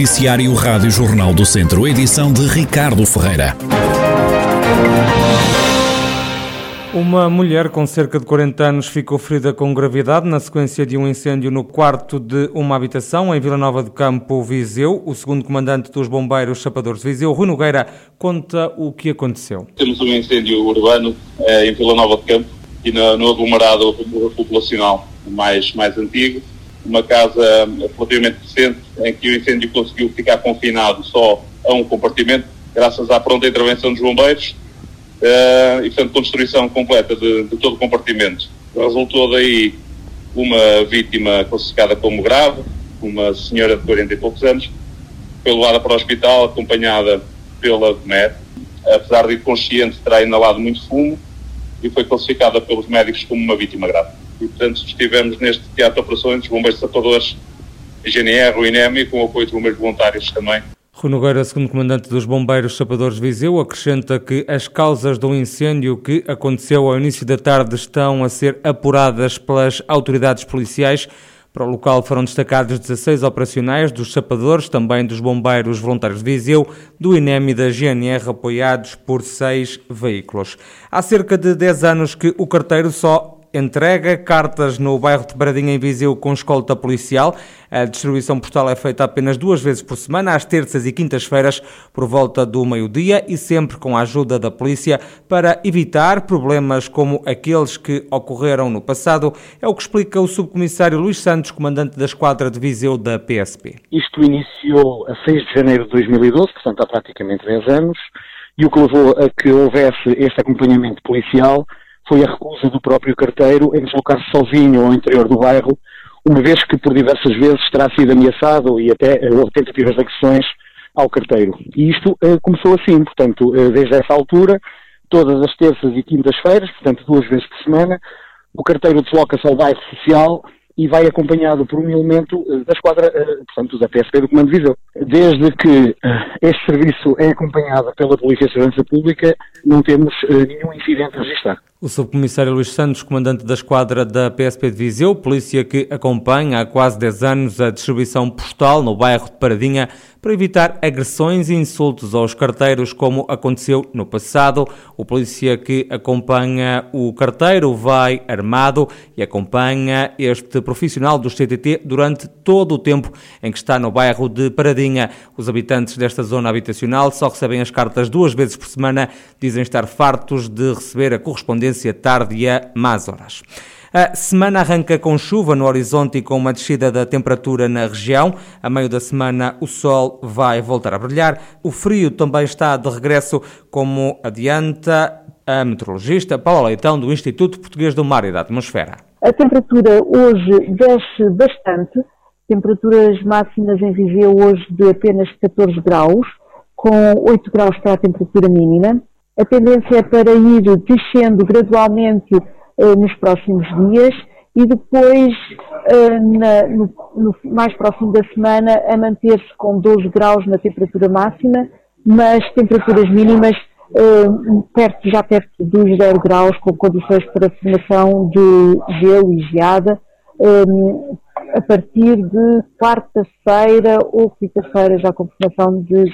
Noticiário Rádio Jornal do Centro, edição de Ricardo Ferreira. Uma mulher com cerca de 40 anos ficou ferida com gravidade na sequência de um incêndio no quarto de uma habitação em Vila Nova do Campo, Viseu. O segundo comandante dos bombeiros Chapadores de Viseu, Rui Nogueira, conta o que aconteceu. Temos um incêndio urbano eh, em Vila Nova do Campo e no, no aglomerado populacional mais, mais antigo. Uma casa relativamente recente em que o incêndio conseguiu ficar confinado só a um compartimento, graças à pronta intervenção dos bombeiros uh, e, portanto, com destruição completa de, de, todo o compartimento. Resultou daí uma vítima classificada como grave, uma senhora de 40 e poucos anos, foi levada para o hospital acompanhada pela DMED. Apesar de inconsciente, terá inalado muito fumo e foi classificada pelos médicos como uma vítima grave. E, portanto, estivemos neste teatro de operações, bombeiros sapadores, GNR, o INEM e com o apoio de bombeiros voluntários também, Rui Nogueira, segundo comandante dos Bombeiros Chapadores Viseu, acrescenta que as causas do incêndio que aconteceu ao início da tarde estão a ser apuradas pelas autoridades policiais. Para o local foram destacados 16 operacionais dos chapadores, também dos bombeiros voluntários de Viseu, do INEM e da GNR, apoiados por seis veículos. Há cerca de 10 anos que o carteiro só entrega cartas no bairro de Bradinha, em Viseu, com escolta policial. A distribuição postal é feita apenas duas vezes por semana, às terças e quintas-feiras, por volta do meio-dia e sempre com a ajuda da polícia para evitar problemas como aqueles que ocorreram no passado. É o que explica o subcomissário Luís Santos, comandante da esquadra de Viseu da PSP. Isto iniciou a 6 de janeiro de 2012, portanto há praticamente 10 anos, e o que levou a que houvesse este acompanhamento policial foi a recusa do próprio carteiro em deslocar-se sozinho ao interior do bairro, uma vez que por diversas vezes terá sido ameaçado e até eh, houve tentativas de agressões ao carteiro. E isto eh, começou assim, portanto, eh, desde essa altura, todas as terças e quintas-feiras, portanto duas vezes por semana, o carteiro desloca-se ao bairro social e vai acompanhado por um elemento da esquadra, portanto, da PSP do Comando de. Desde que este serviço é acompanhado pela Polícia de Segurança Pública, não temos nenhum incidente registrado. O subcomissário Luís Santos, comandante da esquadra da PSP de Viseu, polícia que acompanha há quase 10 anos a distribuição postal no bairro de Paradinha para evitar agressões e insultos aos carteiros, como aconteceu no passado. O polícia que acompanha o carteiro vai armado e acompanha este profissional do CTT durante todo o tempo em que está no bairro de Paradinha. Os habitantes desta zona habitacional só recebem as cartas duas vezes por semana, dizem estar fartos de receber a correspondência tendência tarde a más horas. A semana arranca com chuva no horizonte e com uma descida da temperatura na região. A meio da semana o sol vai voltar a brilhar. O frio também está de regresso, como adianta a meteorologista Paula Leitão, do Instituto Português do Mar e da Atmosfera. A temperatura hoje desce bastante. Temperaturas máximas em Viseu hoje de apenas 14 graus, com 8 graus para a temperatura mínima. A tendência é para ir descendo gradualmente uh, nos próximos dias e depois, uh, na, no, no, mais próximo da semana, a manter-se com 12 graus na temperatura máxima, mas temperaturas mínimas uh, perto, já perto dos 0 graus, com condições para a formação de gelo e geada, um, a partir de quarta-feira ou quinta-feira, já com formação de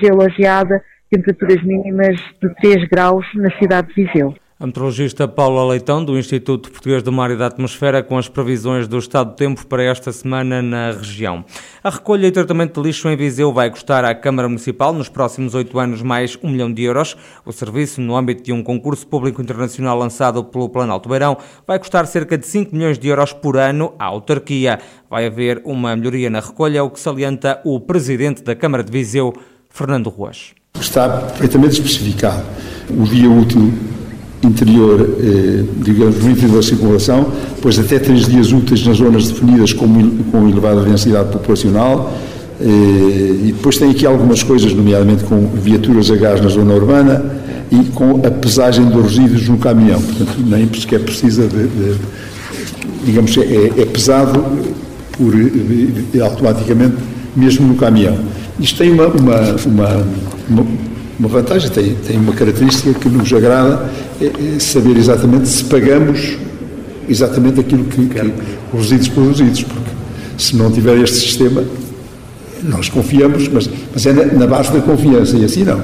gelo a geada temperaturas mínimas de 3 graus na cidade de Viseu. A meteorologista Paula Leitão, do Instituto Português do Mar e da Atmosfera, com as previsões do estado do tempo para esta semana na região. A recolha e tratamento de lixo em Viseu vai custar à Câmara Municipal, nos próximos oito anos, mais um milhão de euros. O serviço, no âmbito de um concurso público internacional lançado pelo Planalto Beirão, vai custar cerca de 5 milhões de euros por ano à autarquia. Vai haver uma melhoria na recolha, o que salienta o presidente da Câmara de Viseu, Fernando Ruas. Está perfeitamente especificado o dia útil interior, eh, digamos, livre da circulação, depois até três dias úteis nas zonas definidas com, com elevada densidade populacional, eh, e depois tem aqui algumas coisas, nomeadamente com viaturas a gás na zona urbana e com a pesagem dos resíduos no caminhão. Portanto, nem sequer precisa de, de digamos, é, é pesado por, eh, automaticamente mesmo no caminhão. Isto tem uma, uma, uma, uma, vantagem, tem, tem uma característica que nos agrada, é, é saber exatamente se pagamos exatamente aquilo que, que os resíduos produzidos, porque se não tiver este sistema, nós confiamos, mas, mas é na, na, base da confiança, e assim não.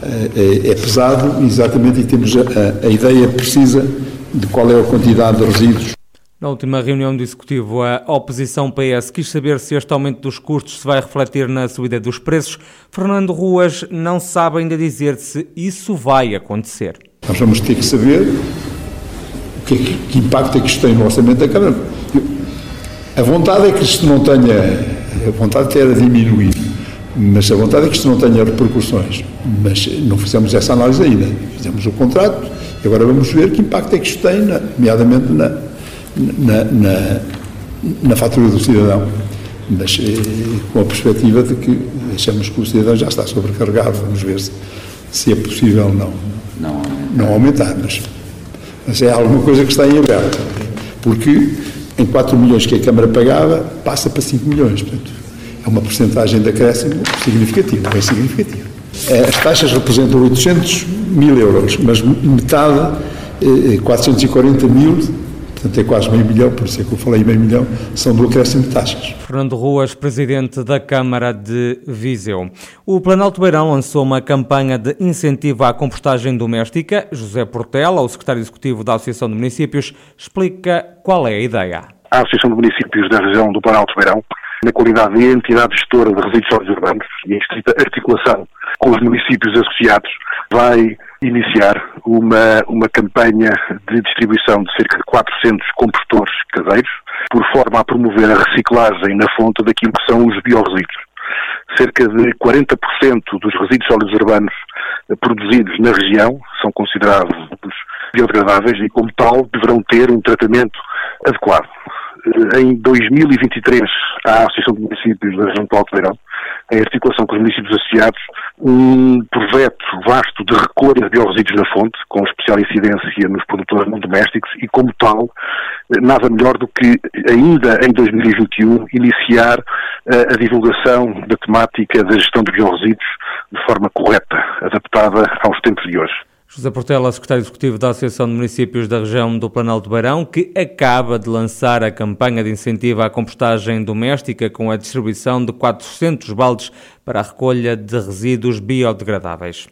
É, é pesado, exatamente, e temos a, a, a ideia precisa de qual é a quantidade de resíduos na última reunião do Executivo, a oposição PS quis saber se este aumento dos custos se vai refletir na subida dos preços. Fernando Ruas não sabe ainda dizer se isso vai acontecer. Nós vamos ter que saber o que, que impacto é que isto tem no orçamento da Câmara. A vontade é que isto não tenha, a vontade era diminuir, mas a vontade é que isto não tenha repercussões. Mas não fizemos essa análise ainda. Fizemos o contrato e agora vamos ver que impacto é que isto tem, nomeadamente na, na, na, na fatura do cidadão, mas eh, com a perspectiva de que achamos que o cidadão já está sobrecarregado, vamos ver se, se é possível não, não, não aumentar, mas, mas é alguma coisa que está em aberto, porque em 4 milhões que a Câmara pagava, passa para 5 milhões, portanto, é uma porcentagem de acréscimo significativa, bem significativa. Eh, as taxas representam 800 mil euros, mas metade, 440 eh, mil, Portanto, é quase meio milhão, por isso é que eu falei meio milhão, são do acréscimo de taxas. Fernando Ruas, presidente da Câmara de Viseu. O Planalto Beirão lançou uma campanha de incentivo à compostagem doméstica. José Portela, o secretário executivo da Associação de Municípios, explica qual é a ideia. A Associação de Municípios da região do Planalto Beirão, na qualidade de entidade gestora de resíduos sólidos urbanos e em estrita articulação com os municípios associados, vai iniciar uma, uma campanha de distribuição de cerca de 400 compostores caseiros, por forma a promover a reciclagem na fonte daquilo que são os biorresíduos. Cerca de 40% dos resíduos sólidos urbanos produzidos na região são considerados biodegradáveis e, como tal, deverão ter um tratamento adequado. Em 2023, a Associação de Municípios da Região do Alto Beirão em articulação com os municípios associados, um projeto vasto de recolha de biorresíduos na fonte, com especial incidência nos produtores não domésticos, e como tal, nada melhor do que ainda em 2021 iniciar uh, a divulgação da temática da gestão de biorresíduos de forma correta, adaptada aos tempos de hoje. José Portela, secretário executivo da Associação de Municípios da região do Planalto Beirão, que acaba de lançar a campanha de incentivo à compostagem doméstica com a distribuição de 400 baldes para a recolha de resíduos biodegradáveis.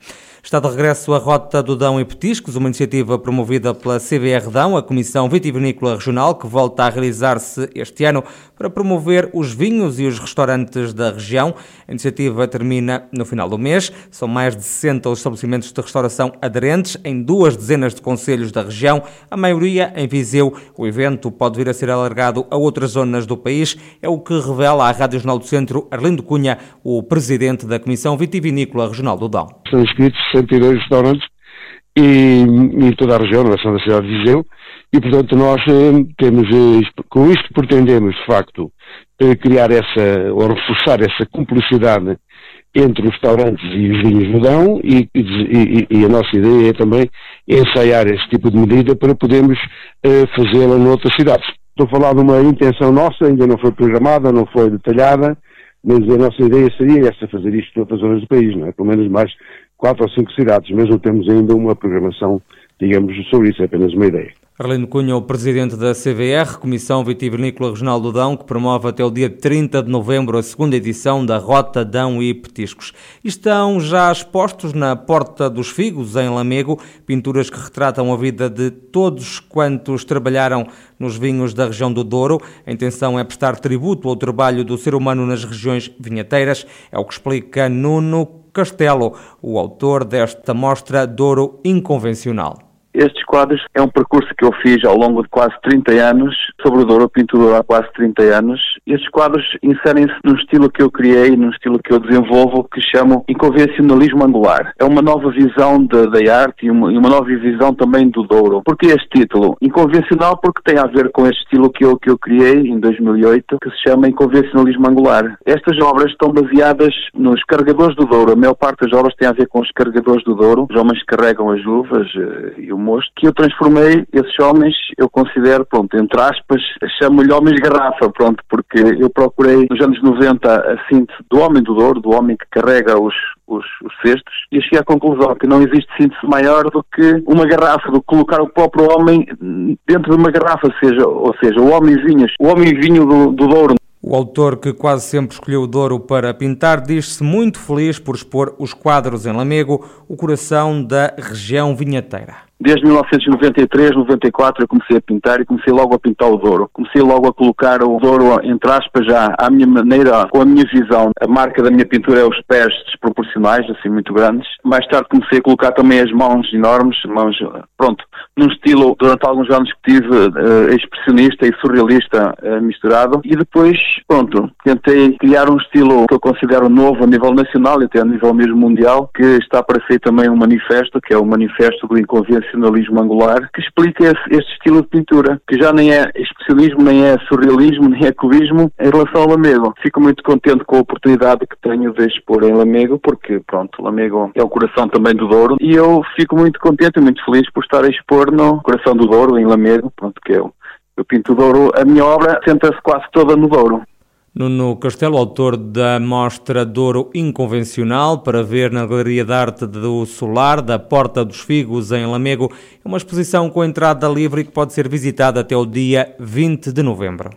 Está de regresso a Rota do Dão e Petiscos, uma iniciativa promovida pela CVR Dão, a Comissão Vitivinícola Regional, que volta a realizar-se este ano para promover os vinhos e os restaurantes da região. A iniciativa termina no final do mês. São mais de 60 os estabelecimentos de restauração aderentes em duas dezenas de conselhos da região, a maioria em Viseu. O evento pode vir a ser alargado a outras zonas do país, é o que revela à Rádio Jornal do Centro Arlindo Cunha, o presidente da Comissão Vitivinícola Regional do Dão. São inscritos 62 restaurantes e, em toda a região, na região da cidade de Viseu, e portanto nós eh, temos, eh, com isto pretendemos de facto eh, criar essa, ou reforçar essa cumplicidade entre os restaurantes e os vinhos do Dão e, e, e, a nossa ideia é também ensaiar esse tipo de medida para podermos fazê-la noutras cidades. Estou a falar de uma intenção nossa, ainda não foi programada, não foi detalhada, mas a nossa ideia seria essa, fazer isto em outras zonas do país, não é? Pelo menos mais quatro ou cinco cidades, mas não temos ainda uma programação, digamos, sobre isso, é apenas uma ideia. Arlindo Cunha, o presidente da CVR, Comissão Vitivinícola Regional do Dão, que promove até o dia 30 de novembro a segunda edição da Rota Dão e Petiscos. Estão já expostos na Porta dos Figos, em Lamego, pinturas que retratam a vida de todos quantos trabalharam nos vinhos da região do Douro. A intenção é prestar tributo ao trabalho do ser humano nas regiões vinheteiras. É o que explica Nuno Castelo, o autor desta mostra Douro Inconvencional. Estes quadros é um percurso que eu fiz ao longo de quase 30 anos, sobre o Douro Pintura há quase 30 anos. Estes quadros inserem-se num estilo que eu criei, num estilo que eu desenvolvo, que chamo inconvencionalismo angular. É uma nova visão da arte e uma, e uma, nova visão também do Douro. Por que este título? Inconvencional porque tem a ver com este estilo que eu, que eu criei em 2008, que se chama inconvencionalismo angular. Estas obras estão baseadas nos carregadores do Douro. A maior parte das obras tem a ver com os carregadores do Douro. Os homens carregam as uvas eh, e o mosto, que eu transformei esses homens, eu considero, pronto, entre aspas, chamo-lhe homens garrafa, pronto, porque eu procurei nos anos 90 a síntese do homem do Douro, do homem que carrega os, os, os, cestos e cheguei à conclusão que não existe síntese maior do que uma garrafa, do que colocar o próprio homem dentro de uma garrafa, seja, ou seja, o homem vinhos, o homem vinho do, do Douro O autor, que quase sempre escolheu o Douro para pintar, diz-se muito feliz por expor os quadros em Lamego, o coração da região vinheteira. Desde 1993, 94 eu comecei a pintar e comecei logo a pintar o Douro. Comecei logo a colocar o Douro, entre aspas, já à minha maneira, com a minha visão. A marca da minha pintura é os pés desproporcionais, assim, muito grandes. Mais tarde comecei a colocar também as mãos enormes, mãos, pronto, num estilo, durante alguns anos que tive, uh, expressionista e surrealista uh, misturado. E depois, pronto, tentei criar um estilo que eu considero novo a nível nacional e até a nível mesmo mundial, que está para ser também um manifesto, que é o Manifesto do Inconveniente excepcionalismo angular, que explica esse, este estilo de pintura, que já nem é expressionismo, nem é surrealismo, nem é cubismo, em relação ao Lamego. Fico muito contente com a oportunidade que tenho de expor em Lamego, porque, pronto, Lamego é o coração também do Douro, e eu fico muito contente e muito feliz por estar a expor no coração do Douro, em Lamego, pronto, que eu, eu pinto o Douro, a minha obra senta-se quase toda no Douro. Nuno Castelo, autor da mostra Douro Inconvencional, para ver na Galeria de Arte do Solar, da Porta dos Figos, em Lamego. É uma exposição com entrada livre que pode ser visitada até o dia 20 de novembro.